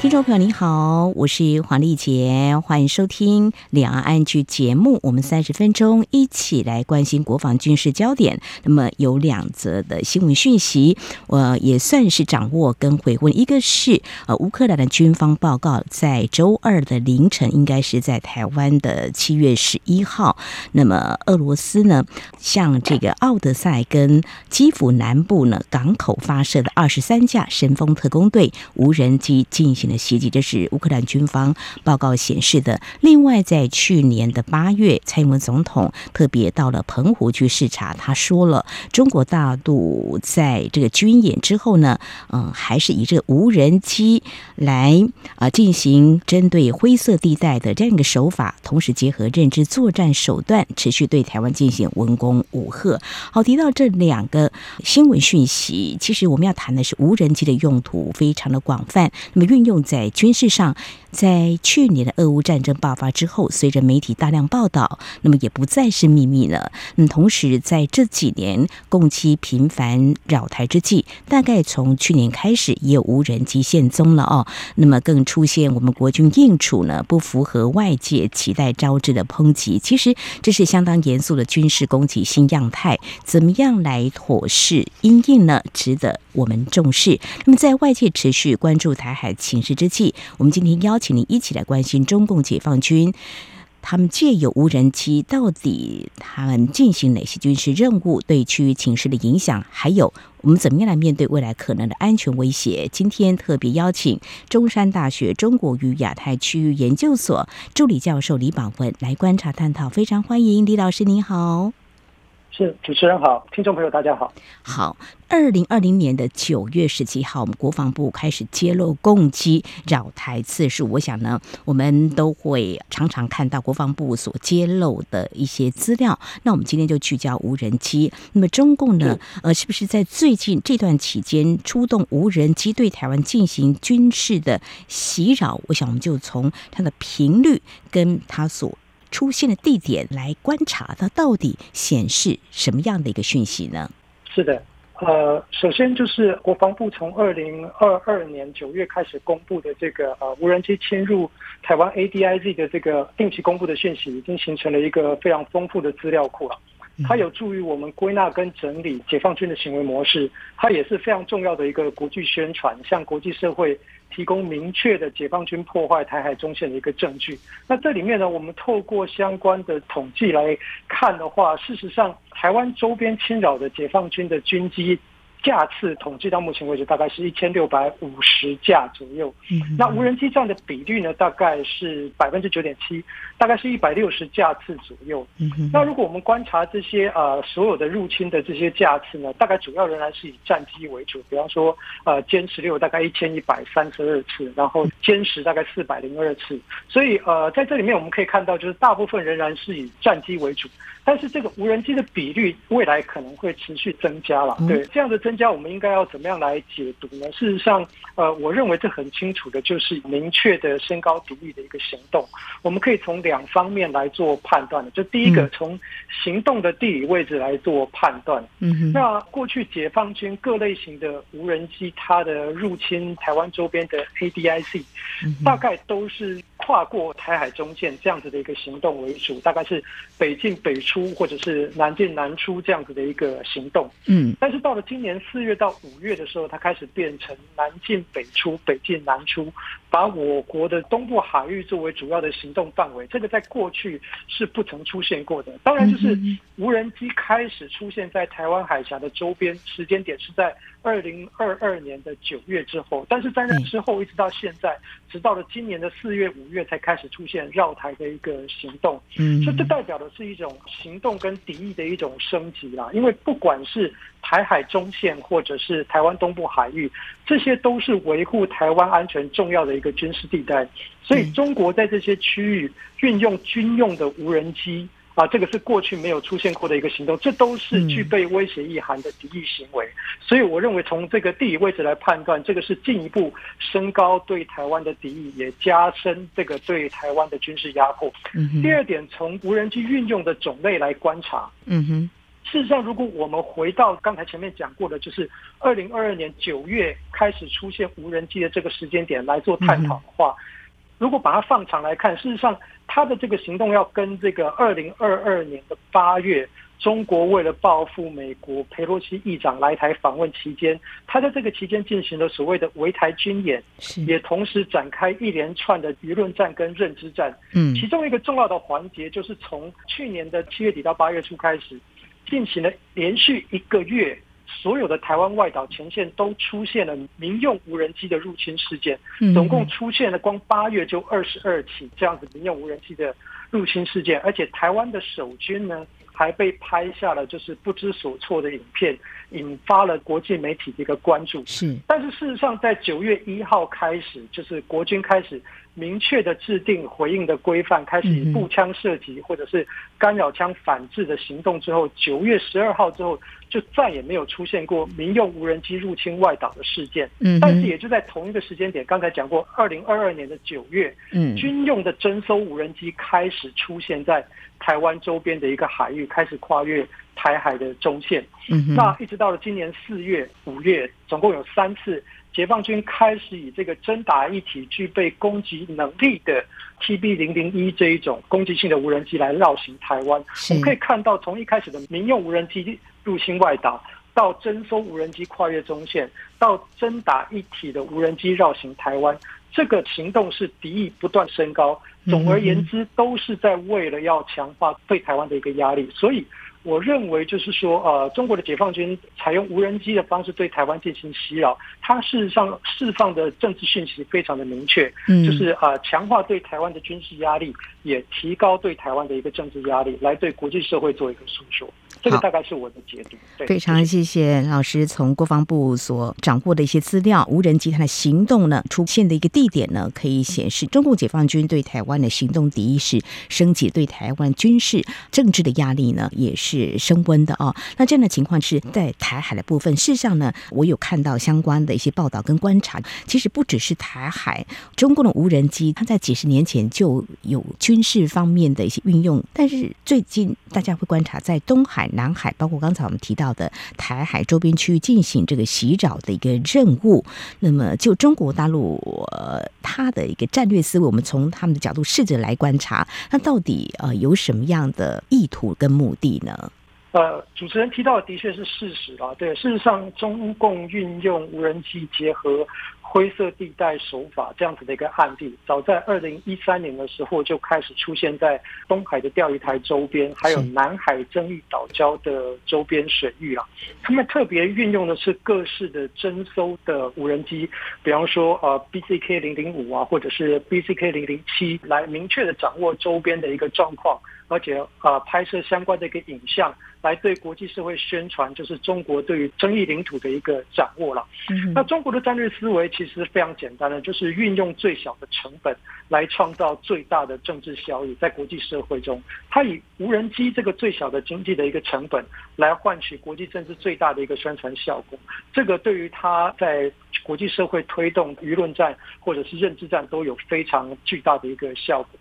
听众朋友，你好，我是黄丽杰，欢迎收听两岸 ING 节目。我们三十分钟一起来关心国防军事焦点。那么有两则的新闻讯息，我也算是掌握跟回问。一个是呃，乌克兰的军方报告，在周二的凌晨，应该是在台湾的七月十一号。那么俄罗斯呢，向这个奥德赛跟基辅南部呢港口发射的二十三架神风特工队无人机进行。的袭击，这是乌克兰军方报告显示的。另外，在去年的八月，蔡英文总统特别到了澎湖去视察，他说了，中国大陆在这个军演之后呢，嗯，还是以这个无人机来啊进行针对灰色地带的这样一个手法，同时结合认知作战手段，持续对台湾进行文攻武吓。好，提到这两个新闻讯息，其实我们要谈的是无人机的用途非常的广泛，那么运用。在军事上，在去年的俄乌战争爆发之后，随着媒体大量报道，那么也不再是秘密了。那么同时，在这几年共机频繁扰台之际，大概从去年开始也有无人机现踪了哦。那么更出现我们国军应处呢，不符合外界期待招致的抨击。其实这是相当严肃的军事攻击新样态，怎么样来妥适因应呢？值得我们重视。那么在外界持续关注台海情势之际，我们今天邀请您一起来关心中共解放军，他们借由无人机到底他们进行哪些军事任务，对区域情势的影响，还有我们怎么样来面对未来可能的安全威胁。今天特别邀请中山大学中国与亚太区域研究所助理教授李宝文来观察探讨，非常欢迎李老师，您好。是主持人好，听众朋友大家好。好，二零二零年的九月十七号，我们国防部开始揭露共机扰台次数。我想呢，我们都会常常看到国防部所揭露的一些资料。那我们今天就聚焦无人机。那么中共呢，呃，是不是在最近这段期间出动无人机对台湾进行军事的袭扰？我想我们就从它的频率跟它所出现的地点来观察，它到底显示什么样的一个讯息呢？是的，呃，首先就是国防部从二零二二年九月开始公布的这个呃无人机侵入台湾 ADIZ 的这个定期公布的讯息，已经形成了一个非常丰富的资料库了。它有助于我们归纳跟整理解放军的行为模式，它也是非常重要的一个国际宣传，向国际社会提供明确的解放军破坏台海中线的一个证据。那这里面呢，我们透过相关的统计来看的话，事实上，台湾周边侵扰的解放军的军机。架次统计到目前为止大概是一千六百五十架左右，那无人机占的比率呢，大概是百分之九点七，大概是一百六十架次左右。那如果我们观察这些呃所有的入侵的这些架次呢，大概主要仍然是以战机为主，比方说呃歼十六大概一千一百三十二次，然后歼十大概四百零二次，所以呃在这里面我们可以看到，就是大部分仍然是以战机为主。但是这个无人机的比率未来可能会持续增加了，对这样的增加，我们应该要怎么样来解读呢？事实上，呃，我认为这很清楚的就是明确的升高敌意的一个行动。我们可以从两方面来做判断的，就第一个从行动的地理位置来做判断。嗯，那过去解放军各类型的无人机，它的入侵台湾周边的 ADIC，大概都是跨过台海中线这样子的一个行动为主，大概是北进北出。或者是南进南出这样子的一个行动，嗯，但是到了今年四月到五月的时候，它开始变成南进北出、北进南出，把我国的东部海域作为主要的行动范围。这个在过去是不曾出现过的。当然，就是无人机开始出现在台湾海峡的周边，时间点是在二零二二年的九月之后，但是在那之后一直到现在，直到了今年的四月、五月才开始出现绕台的一个行动。嗯，所以这代表的是一种行动跟敌意的一种升级啦。因为不管是台海中线或者是台湾东部海域，这些都是维护台湾安全重要的一个军事地带。所以中国在这些区域运用军用的无人机。啊，这个是过去没有出现过的一个行动，这都是具备威胁意涵的敌意行为。所以我认为从这个地理位置来判断，这个是进一步升高对台湾的敌意，也加深这个对台湾的军事压迫。第二点，从无人机运用的种类来观察，嗯哼。事实上，如果我们回到刚才前面讲过的，就是二零二二年九月开始出现无人机的这个时间点来做探讨的话，如果把它放长来看，事实上他的这个行动要跟这个二零二二年的八月，中国为了报复美国裴洛西议长来台访问期间，他在这个期间进行了所谓的围台军演，也同时展开一连串的舆论战跟认知战。嗯，其中一个重要的环节就是从去年的七月底到八月初开始。进行了连续一个月，所有的台湾外岛前线都出现了民用无人机的入侵事件，总共出现了光八月就二十二起这样子民用无人机的入侵事件，而且台湾的守军呢还被拍下了就是不知所措的影片，引发了国际媒体的一个关注。是，但是事实上在九月一号开始，就是国军开始。明确的制定回应的规范，开始以步枪射击或者是干扰枪反制的行动之后，九月十二号之后就再也没有出现过民用无人机入侵外岛的事件。嗯，但是也就在同一个时间点，刚才讲过，二零二二年的九月，嗯，军用的侦搜无人机开始出现在台湾周边的一个海域，开始跨越台海的中线。嗯，那一直到了今年四月、五月，总共有三次。解放军开始以这个侦打一体具备攻击能力的 TB 零零一这一种攻击性的无人机来绕行台湾，我们可以看到，从一开始的民用无人机入侵外岛，到征收无人机跨越中线，到侦打一体的无人机绕行台湾，这个行动是敌意不断升高。总而言之，都是在为了要强化对台湾的一个压力，所以。我认为就是说，呃，中国的解放军采用无人机的方式对台湾进行袭扰，它事实上释放的政治讯息非常的明确，嗯，就是呃，强化对台湾的军事压力，也提高对台湾的一个政治压力，来对国际社会做一个诉说。这个大概是我的解读。对，非常谢谢老师从国防部所掌握的一些资料，无人机它的行动呢，出现的一个地点呢，可以显示中共解放军对台湾的行动敌意是升级，对台湾军事政治的压力呢也是升温的哦。那这样的情况是在台海的部分，事实上呢，我有看到相关的一些报道跟观察，其实不只是台海，中共的无人机它在几十年前就有军事方面的一些运用，但是最近大家会观察在东海。南海，包括刚才我们提到的台海周边区域进行这个袭扰的一个任务。那么，就中国大陆呃，它的一个战略思维，我们从他们的角度试着来观察，那到底呃有什么样的意图跟目的呢？呃，主持人提到的的确是事实啊。对，事实上，中共运用无人机结合。灰色地带手法这样子的一个案例，早在二零一三年的时候就开始出现在东海的钓鱼台周边，还有南海争议岛礁的周边水域啊。他们特别运用的是各式的征收的无人机，比方说呃 BCK 零零五啊，或者是 BCK 零零七，来明确的掌握周边的一个状况，而且呃拍摄相关的一个影像。来对国际社会宣传，就是中国对于争议领土的一个掌握了。那中国的战略思维其实非常简单的，就是运用最小的成本来创造最大的政治效益。在国际社会中，它以无人机这个最小的经济的一个成本来换取国际政治最大的一个宣传效果。这个对于它在国际社会推动舆论战或者是认知战都有非常巨大的一个效果。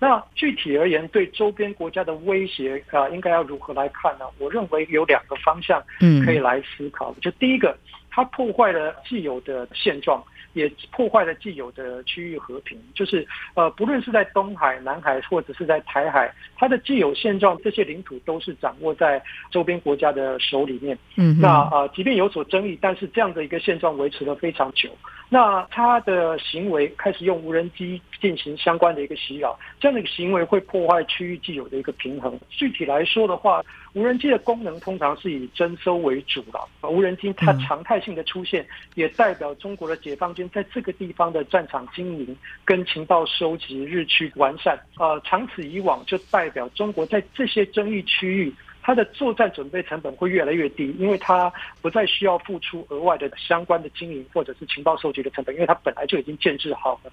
那具体而言，对周边国家的威胁啊、呃，应该要如何来看呢？我认为有两个方向嗯可以来思考。就第一个，它破坏了既有的现状。也破坏了既有的区域和平，就是呃，不论是在东海、南海，或者是在台海，它的既有现状，这些领土都是掌握在周边国家的手里面。嗯，那呃，即便有所争议，但是这样的一个现状维持了非常久。那他的行为开始用无人机进行相关的一个袭扰，这样的一个行为会破坏区域既有的一个平衡。具体来说的话，无人机的功能通常是以征收为主了。无人机它常态性的出现，也代表中国的解放军在这个地方的战场经营跟情报收集日趋完善。呃，长此以往，就代表中国在这些争议区域，它的作战准备成本会越来越低，因为它不再需要付出额外的相关的经营或者是情报收集的成本，因为它本来就已经建制好了。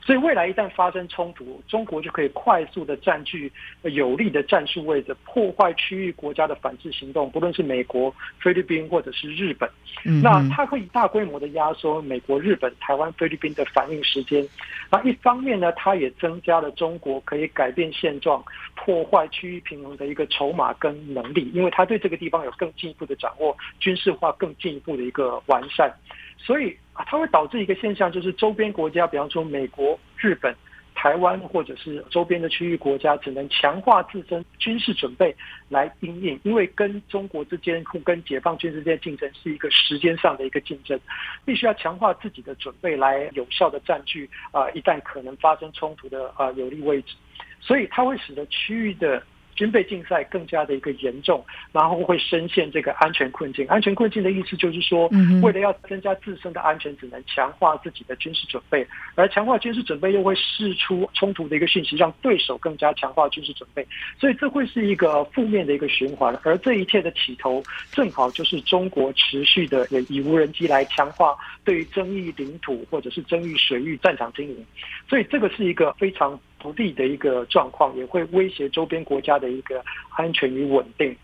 所以未来一旦发生冲突，中国就可以快速的占据有利的战术位置，破坏区域国家的反制行动，不论是美国、菲律宾或者是日本，嗯、那它可以大规模的压缩美国、日本、台湾、菲律宾的反应时间。那一方面呢，它也增加了中国可以改变现状、破坏区域平衡的一个筹码跟能力，因为它对这个地方有更进一步的掌握，军事化更进一步的一个完善。所以啊，它会导致一个现象，就是周边国家，比方说美国、日本、台湾，或者是周边的区域国家，只能强化自身军事准备来因应，因为跟中国之间或跟解放军之间竞争是一个时间上的一个竞争，必须要强化自己的准备来有效的占据啊，一旦可能发生冲突的啊有利位置，所以它会使得区域的。军备竞赛更加的一个严重，然后会深陷这个安全困境。安全困境的意思就是说，为了要增加自身的安全，只能强化自己的军事准备，而强化军事准备又会释出冲突的一个讯息，让对手更加强化军事准备。所以这会是一个负面的一个循环。而这一切的起头，正好就是中国持续的以无人机来强化对于争议领土或者是争议水域战场经营。所以这个是一个非常。不利的一个状况，也会威胁周边国家的一个安全与稳定。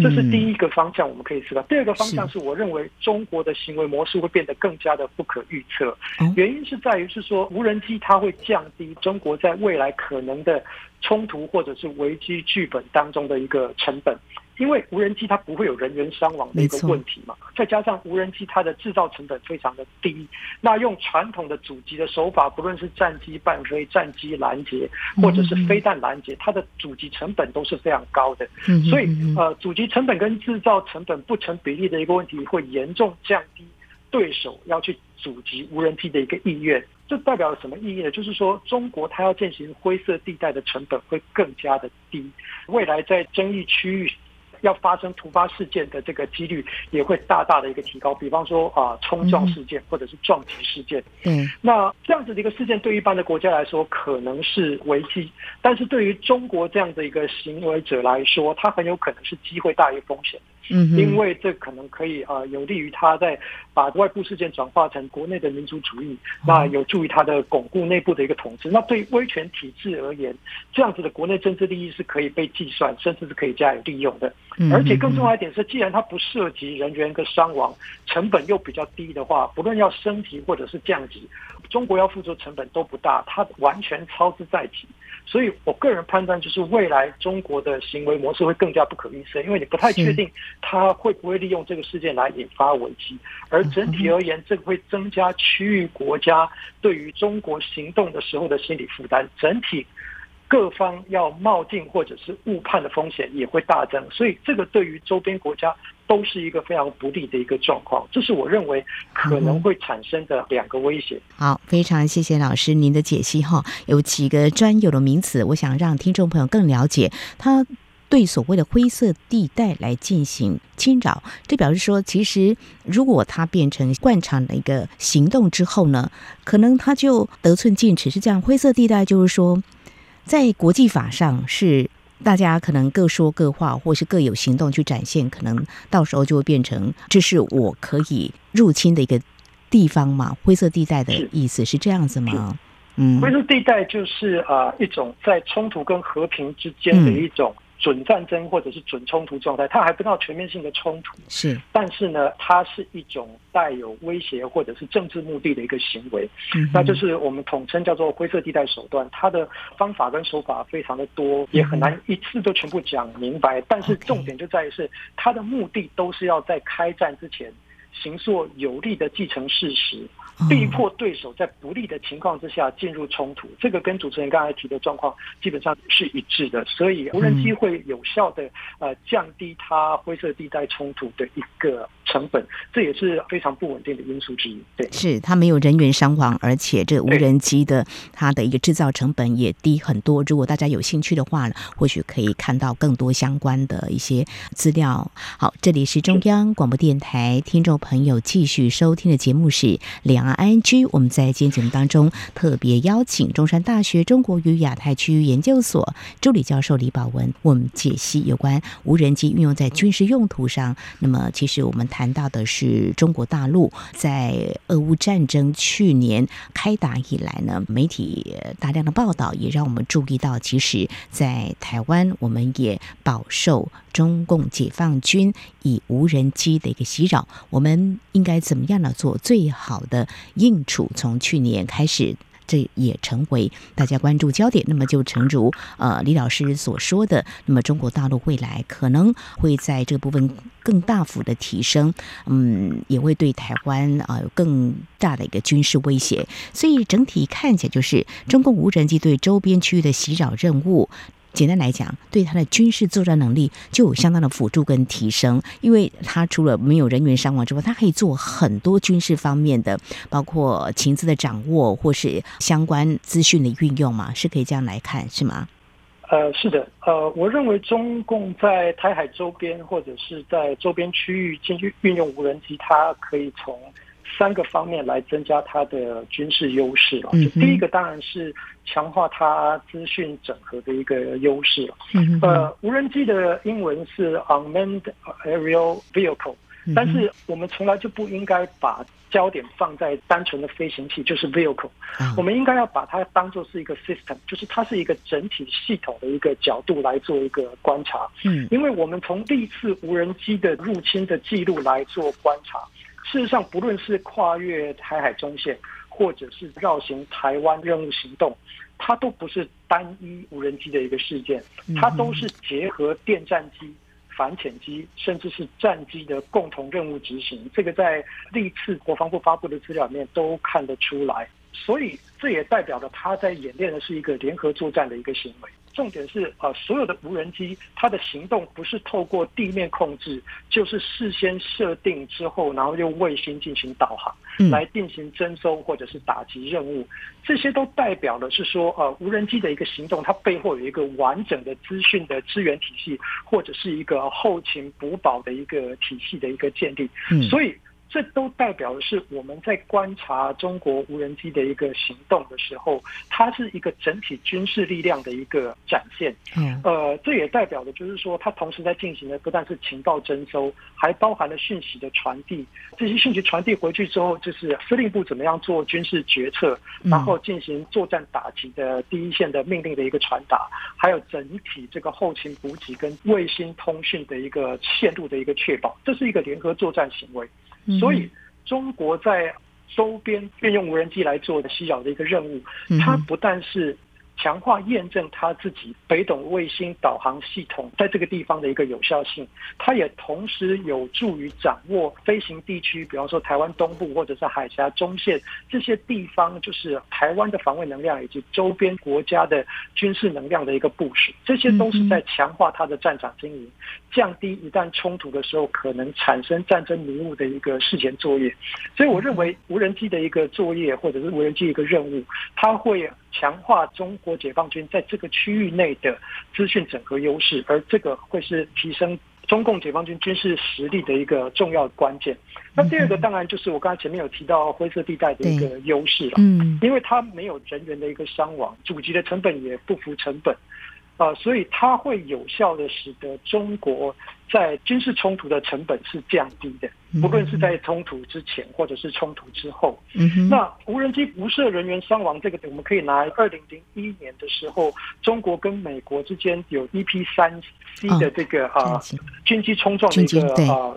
这是第一个方向，我们可以知道。第二个方向是我认为中国的行为模式会变得更加的不可预测。原因是在于是说，无人机它会降低中国在未来可能的冲突或者是危机剧本当中的一个成本。因为无人机它不会有人员伤亡的一个问题嘛，再加上无人机它的制造成本非常的低，那用传统的阻击的手法，不论是战机伴飞、战机拦截，或者是飞弹拦截，它的阻击成本都是非常高的。所以呃，阻击成本跟制造成本不成比例的一个问题，会严重降低对手要去阻击无人机的一个意愿。这代表了什么意义呢？就是说，中国它要进行灰色地带的成本会更加的低，未来在争议区域。要发生突发事件的这个几率也会大大的一个提高，比方说啊冲撞事件或者是撞击事件。嗯，那这样子的一个事件对一般的国家来说可能是危机，但是对于中国这样的一个行为者来说，它很有可能是机会大于风险。嗯，因为这可能可以啊有利于他在把外部事件转化成国内的民族主义，那有助于他的巩固内部的一个统治。那对威权体制而言，这样子的国内政治利益是可以被计算，甚至是可以加以利用的。而且更重要一点是，既然它不涉及人员跟伤亡，成本又比较低的话，不论要升级或者是降级，中国要付出的成本都不大，它完全操之在己。所以我个人判断就是，未来中国的行为模式会更加不可预测，因为你不太确定它会不会利用这个事件来引发危机。而整体而言，这个会增加区域国家对于中国行动的时候的心理负担，整体。各方要冒进或者是误判的风险也会大增，所以这个对于周边国家都是一个非常不利的一个状况。这是我认为可能会产生的两个威胁。好，非常谢谢老师您的解析哈。有几个专有的名词，我想让听众朋友更了解。他对所谓的灰色地带来进行侵扰，这表示说，其实如果它变成惯常的一个行动之后呢，可能它就得寸进尺。是这样，灰色地带就是说。在国际法上是大家可能各说各话，或是各有行动去展现，可能到时候就会变成这是我可以入侵的一个地方嘛？灰色地带的意思是这样子吗？嗯，灰色地带就是啊一种在冲突跟和平之间的一种。准战争或者是准冲突状态，它还不到全面性的冲突，是，但是呢，它是一种带有威胁或者是政治目的的一个行为，嗯，那就是我们统称叫做灰色地带手段。它的方法跟手法非常的多，也很难一次都全部讲明白，嗯，但是重点就在于是它的目的都是要在开战之前，形作有利的既成事实。逼迫对手在不利的情况之下进入冲突，这个跟主持人刚才提的状况基本上是一致的，所以无人机会有效的呃降低它灰色地带冲突的一个成本，这也是非常不稳定的因素之一。对，是它没有人员伤亡，而且这无人机的它的一个制造成本也低很多。如果大家有兴趣的话呢，或许可以看到更多相关的一些资料。好，这里是中央广播电台听众朋友继续收听的节目是两。岸 ING，我们在今天节目当中特别邀请中山大学中国与亚太区域研究所助理教授李宝文，我们解析有关无人机运用在军事用途上。那么，其实我们谈到的是中国大陆在俄乌战争去年开打以来呢，媒体大量的报道也让我们注意到，其实，在台湾我们也饱受中共解放军以无人机的一个袭扰，我们应该怎么样呢？做最好的应处？从去年开始，这也成为大家关注焦点。那么，就诚如呃李老师所说的，那么中国大陆未来可能会在这部分更大幅的提升，嗯，也会对台湾啊有更大的一个军事威胁。所以整体看起来，就是中共无人机对周边区域的袭扰任务。简单来讲，对他的军事作战能力就有相当的辅助跟提升，因为他除了没有人员伤亡之外，他可以做很多军事方面的，包括情资的掌握或是相关资讯的运用嘛，是可以这样来看，是吗？呃，是的，呃，我认为中共在台海周边或者是在周边区域进去运用无人机，它可以从三个方面来增加它的军事优势了。就第一个当然是。强化它资讯整合的一个优势了。呃，无人机的英文是 unmanned aerial vehicle，但是我们从来就不应该把焦点放在单纯的飞行器，就是 vehicle。我们应该要把它当做是一个 system，就是它是一个整体系统的一个角度来做一个观察。嗯，因为我们从历次无人机的入侵的记录来做观察，事实上不论是跨越台海中线。或者是绕行台湾任务行动，它都不是单一无人机的一个事件，它都是结合电战机、反潜机，甚至是战机的共同任务执行。这个在历次国防部发布的资料里面都看得出来，所以这也代表了他在演练的是一个联合作战的一个行为。重点是啊，所有的无人机它的行动不是透过地面控制，就是事先设定之后，然后用卫星进行导航，来进行征收或者是打击任务。这些都代表的是说，呃，无人机的一个行动，它背后有一个完整的资讯的资源体系，或者是一个后勤补保的一个体系的一个建立。所以。这都代表的是我们在观察中国无人机的一个行动的时候，它是一个整体军事力量的一个展现。嗯，呃，这也代表的就是说，它同时在进行的不但是情报征收，还包含了讯息的传递。这些讯息传递回去之后，就是司令部怎么样做军事决策，然后进行作战打击的第一线的命令的一个传达，还有整体这个后勤补给跟卫星通讯的一个线路的一个确保，这是一个联合作战行为。所以，中国在周边运用无人机来做的袭扰的一个任务，它不但是。强化验证它自己北斗卫星导航系统在这个地方的一个有效性，它也同时有助于掌握飞行地区，比方说台湾东部或者是海峡中线这些地方，就是台湾的防卫能量以及周边国家的军事能量的一个部署，这些都是在强化它的战场经营，降低一旦冲突的时候可能产生战争迷雾的一个事前作业。所以我认为无人机的一个作业或者是无人机一个任务，它会。强化中国解放军在这个区域内的资讯整合优势，而这个会是提升中共解放军军事实力的一个重要关键。那第二个当然就是我刚才前面有提到灰色地带的一个优势了，嗯，因为它没有人员的一个伤亡，阻击的成本也不符成本。啊，所以它会有效的使得中国在军事冲突的成本是降低的，不论是在冲突之前或者是冲突之后。嗯。那无人机不设人员伤亡这个，我们可以拿二零零一年的时候，中国跟美国之间有 EP 三 C 的这个啊军机冲撞的一个啊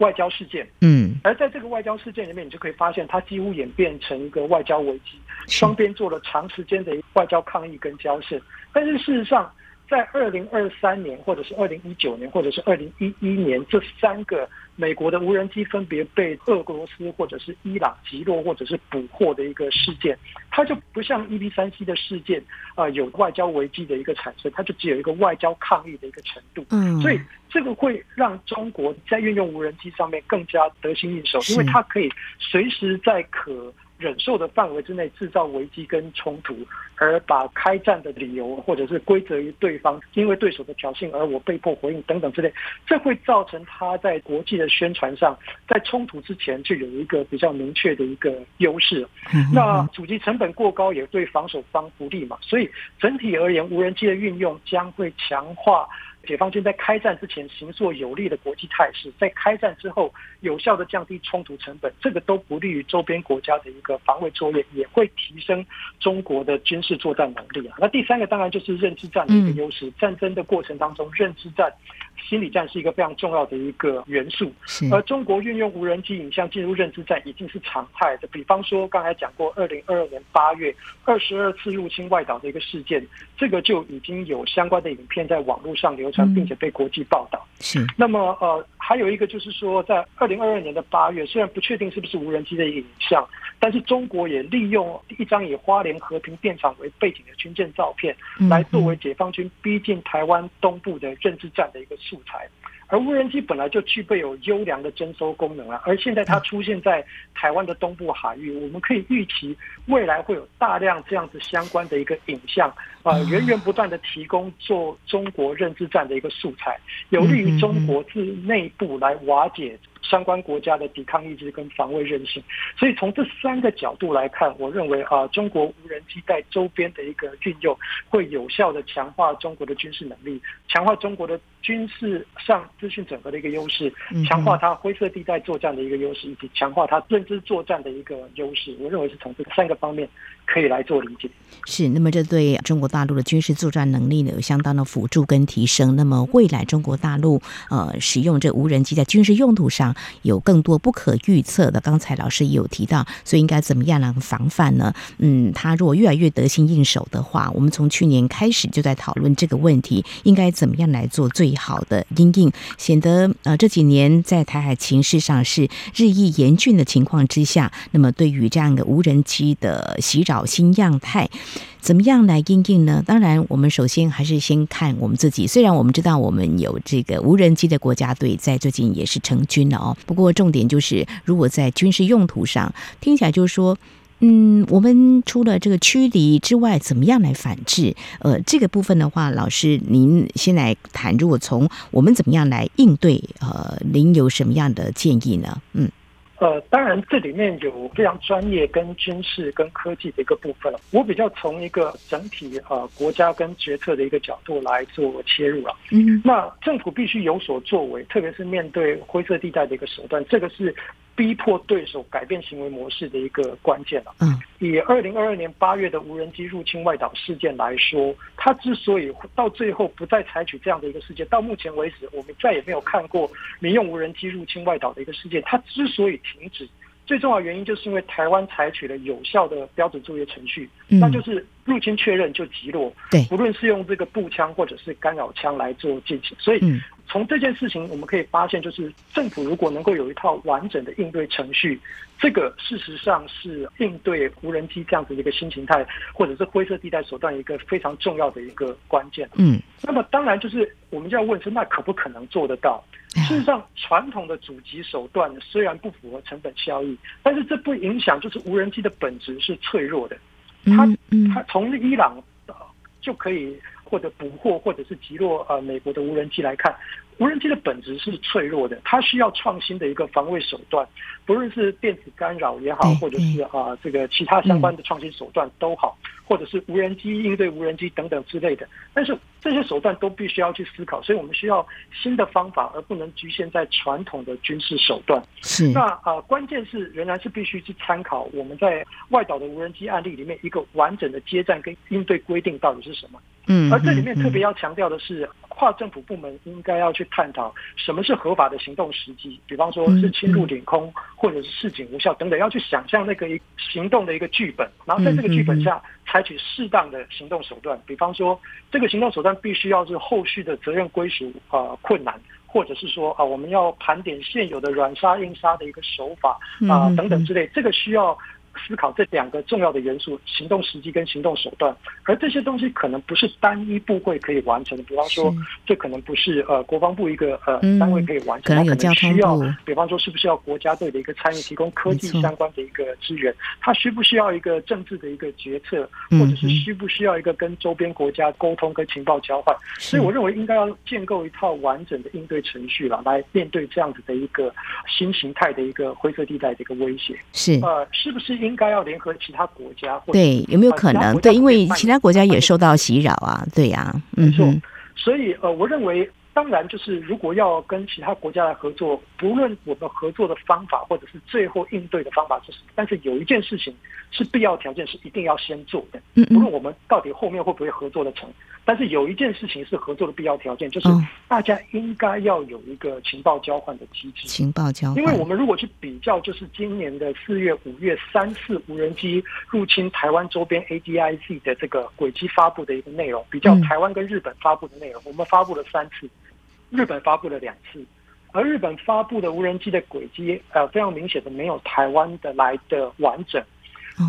外交事件。嗯。而在这个外交事件里面，你就可以发现，它几乎演变成一个外交危机，双边做了长时间的外交抗议跟交涉，但是事实上。在二零二三年，或者是二零一九年，或者是二零一一年，这三个美国的无人机分别被俄罗斯或者是伊朗击落或者是捕获的一个事件，它就不像 EB 三 C 的事件啊，有外交危机的一个产生，它就只有一个外交抗议的一个程度。嗯，所以这个会让中国在运用无人机上面更加得心应手，因为它可以随时在可忍受的范围之内制造危机跟冲突，而把开战的理由或者是归责于对方，因为对手的挑衅而我被迫回应等等之类，这会造成他在国际的宣传上，在冲突之前就有一个比较明确的一个优势。那主机成本过高也对防守方不利嘛，所以整体而言，无人机的运用将会强化。解放军在开战之前形塑有利的国际态势，在开战之后有效的降低冲突成本，这个都不利于周边国家的一个防卫作业，也会提升中国的军事作战能力啊。那第三个当然就是认知战的一个优势，战争的过程当中，认知战。心理战是一个非常重要的一个元素，而中国运用无人机影像进入认知战已经是常态的。比方说，刚才讲过，二零二二年八月二十二次入侵外岛的一个事件，这个就已经有相关的影片在网络上流传，并且被国际报道。是。那么，呃，还有一个就是说，在二零二二年的八月，虽然不确定是不是无人机的影像，但是中国也利用一张以花莲和平电厂为背景的军舰照片，来作为解放军逼近台湾东部的认知战的一个素材。而无人机本来就具备有优良的征收功能啊，而现在它出现在台湾的东部海域，我们可以预期未来会有大量这样子相关的一个影像啊，源源不断的提供做中国认知战的一个素材，有利于中国自内部来瓦解。相关国家的抵抗意志跟防卫韧性，所以从这三个角度来看，我认为啊，中国无人机在周边的一个运用，会有效的强化中国的军事能力，强化中国的军事上资讯整合的一个优势，强化它灰色地带作战的一个优势，以及强化它认知作战的一个优势。我认为是从这三个方面可以来做理解。是，那么这对中国大陆的军事作战能力呢，有相当的辅助跟提升。那么未来中国大陆呃使用这无人机在军事用途上。有更多不可预测的，刚才老师也有提到，所以应该怎么样来防范呢？嗯，他如果越来越得心应手的话，我们从去年开始就在讨论这个问题，应该怎么样来做最好的因应，显得呃这几年在台海情势上是日益严峻的情况之下，那么对于这样一个无人机的袭找新样态。怎么样来应应呢？当然，我们首先还是先看我们自己。虽然我们知道我们有这个无人机的国家队，在最近也是成军了哦。不过重点就是，如果在军事用途上，听起来就是说，嗯，我们除了这个驱离之外，怎么样来反制？呃，这个部分的话，老师您先来谈。如果从我们怎么样来应对，呃，您有什么样的建议呢？嗯。呃，当然，这里面有非常专业、跟军事、跟科技的一个部分。我比较从一个整体呃国家跟决策的一个角度来做切入了。嗯，那政府必须有所作为，特别是面对灰色地带的一个手段，这个是。逼迫对手改变行为模式的一个关键了。嗯，以二零二二年八月的无人机入侵外岛事件来说，它之所以到最后不再采取这样的一个事件，到目前为止我们再也没有看过民用无人机入侵外岛的一个事件。它之所以停止，最重要的原因就是因为台湾采取了有效的标准作业程序，那就是入侵确认就击落。对，无论是用这个步枪或者是干扰枪来做进行，所以。从这件事情，我们可以发现，就是政府如果能够有一套完整的应对程序，这个事实上是应对无人机这样子的一个新形态，或者是灰色地带手段一个非常重要的一个关键。嗯，那么当然就是我们就要问是，那可不可能做得到？事实上，传统的阻击手段虽然不符合成本效益，但是这不影响，就是无人机的本质是脆弱的。它它从伊朗就可以。或者捕获，或者是击落呃美国的无人机来看，无人机的本质是脆弱的，它需要创新的一个防卫手段，不论是电子干扰也好，或者是啊这个其他相关的创新手段都好，或者是无人机应对无人机等等之类的，但是这些手段都必须要去思考，所以我们需要新的方法，而不能局限在传统的军事手段。是那啊，关键是仍然是必须去参考我们在外岛的无人机案例里面一个完整的接战跟应对规定到底是什么。嗯，而这里面特别要强调的是，跨政府部门应该要去探讨什么是合法的行动时机，比方说是侵入领空，或者是示警无效等等，要去想象那个一行动的一个剧本，然后在这个剧本下采取适当的行动手段，比方说这个行动手段必须要是后续的责任归属啊困难，或者是说啊我们要盘点现有的软杀硬杀的一个手法啊等等之类，这个需要。思考这两个重要的元素：行动时机跟行动手段。而这些东西可能不是单一部会可以完成的，比方说，这可能不是呃国防部一个呃单位可以完成，可能有交通，需要，比方说是不是要国家队的一个参与，提供科技相关的一个资源？它需不需要一个政治的一个决策，或者是需不需要一个跟周边国家沟通跟情报交换？所以我认为应该要建构一套完整的应对程序了，来面对这样子的一个新形态的一个灰色地带的一个威胁。是呃，是不是应该要联合其他国家？或对，有没有可能？对，因为其他国家也受到袭扰啊，对呀、啊，没错。所以呃，我认为。当然，就是如果要跟其他国家来合作，不论我们合作的方法或者是最后应对的方法是什么，但是有一件事情是必要条件，是一定要先做的。无论我们到底后面会不会合作的成，但是有一件事情是合作的必要条件，就是大家应该要有一个情报交换的机制。情报交换，因为我们如果去比较，就是今年的四月、五月三次无人机入侵台湾周边 ADIZ 的这个轨迹发布的一个内容，比较台湾跟日本发布的内容，我们发布了三次。日本发布了两次，而日本发布的无人机的轨迹，呃，非常明显的没有台湾的来的完整。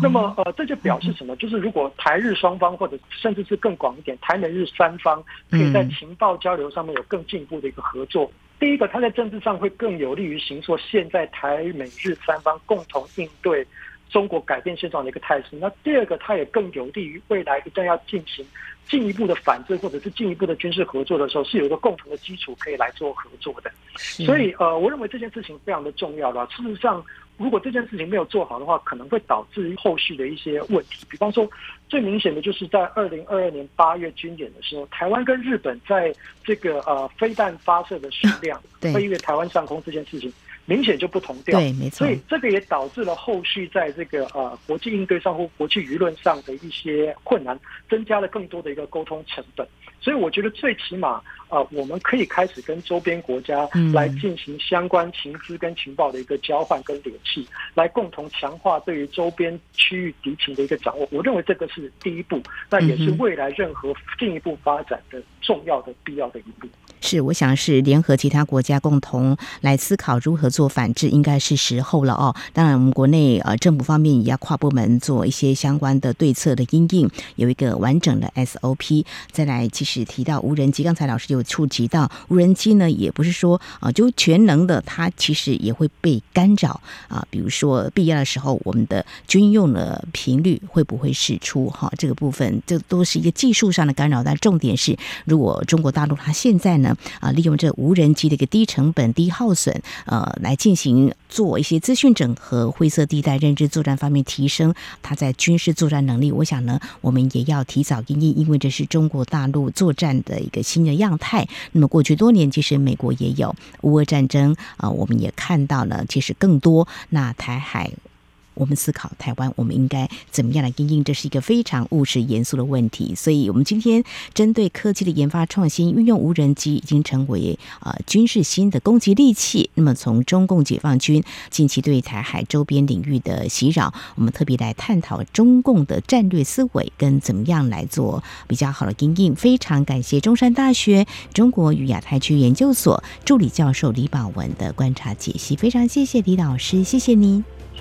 那么，呃，这就表示什么？就是如果台日双方，或者甚至是更广一点，台美日三方，可以在情报交流上面有更进一步的一个合作。第一个，它在政治上会更有利于形塑现在台美日三方共同应对中国改变现状的一个态势。那第二个，它也更有利于未来一旦要进行。进一步的反制或者是进一步的军事合作的时候，是有一个共同的基础可以来做合作的。所以，呃，我认为这件事情非常的重要了。事实上，如果这件事情没有做好的话，可能会导致后续的一些问题。比方说，最明显的就是在二零二二年八月军演的时候，台湾跟日本在这个呃飞弹发射的数量 飞越台湾上空这件事情。明显就不同调，对，没错。所以这个也导致了后续在这个呃国际应对上或国际舆论上的一些困难，增加了更多的一个沟通成本。所以我觉得最起码呃我们可以开始跟周边国家来进行相关情资跟情报的一个交换跟联系，来共同强化对于周边区域敌情的一个掌握。我认为这个是第一步，那也是未来任何进一步发展的重要的必要的一步。是，我想是联合其他国家共同来思考如何做反制，应该是时候了哦。当然，我们国内呃政府方面也要跨部门做一些相关的对策的因应，有一个完整的 SOP。再来，其实提到无人机，刚才老师有触及到无人机呢，也不是说啊就全能的，它其实也会被干扰啊。比如说必要的时候，我们的军用的频率会不会释出？哈，这个部分这都是一个技术上的干扰。但重点是，如果中国大陆它现在呢？啊，利用这无人机的一个低成本、低耗损，呃，来进行做一些资讯整合、灰色地带认知作战方面提升它在军事作战能力。我想呢，我们也要提早因应，因为这是中国大陆作战的一个新的样态。那么过去多年，其实美国也有乌俄战争啊，我们也看到了，其实更多那台海。我们思考台湾，我们应该怎么样来因应？这是一个非常务实、严肃的问题。所以，我们今天针对科技的研发创新，运用无人机已经成为呃军事新的攻击利器。那么，从中共解放军近期对台海周边领域的袭扰，我们特别来探讨中共的战略思维跟怎么样来做比较好的因应。非常感谢中山大学中国与亚太区研究所助理教授李宝文的观察解析。非常谢谢李老师，谢谢您。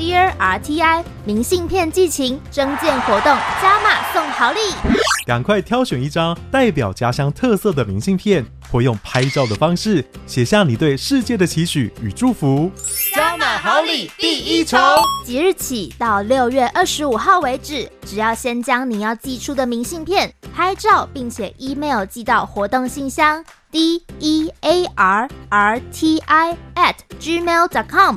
RTI 明信片寄情征件活动加码送好礼，赶快挑选一张代表家乡特色的明信片，或用拍照的方式写下你对世界的期许与祝福。加码好礼第一重，即日起到六月二十五号为止，只要先将你要寄出的明信片拍照，并且 email 寄到活动信箱 d e a r r t i at gmail dot com，